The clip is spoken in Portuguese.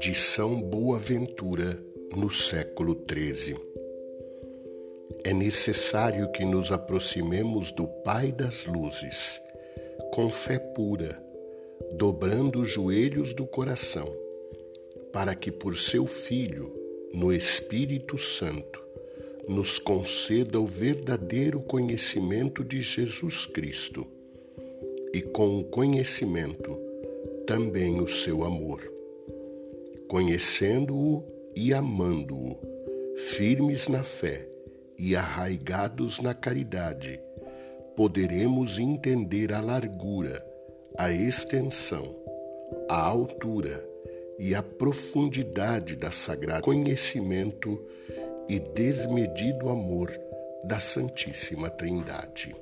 De São Boaventura, no século XIII. É necessário que nos aproximemos do Pai das Luzes, com fé pura, dobrando os joelhos do coração, para que por seu Filho, no Espírito Santo, nos conceda o verdadeiro conhecimento de Jesus Cristo e, com o conhecimento, também o seu amor. Conhecendo-o e amando-o, firmes na fé e arraigados na caridade, poderemos entender a largura, a extensão, a altura e a profundidade da sagrada conhecimento e desmedido amor da Santíssima Trindade.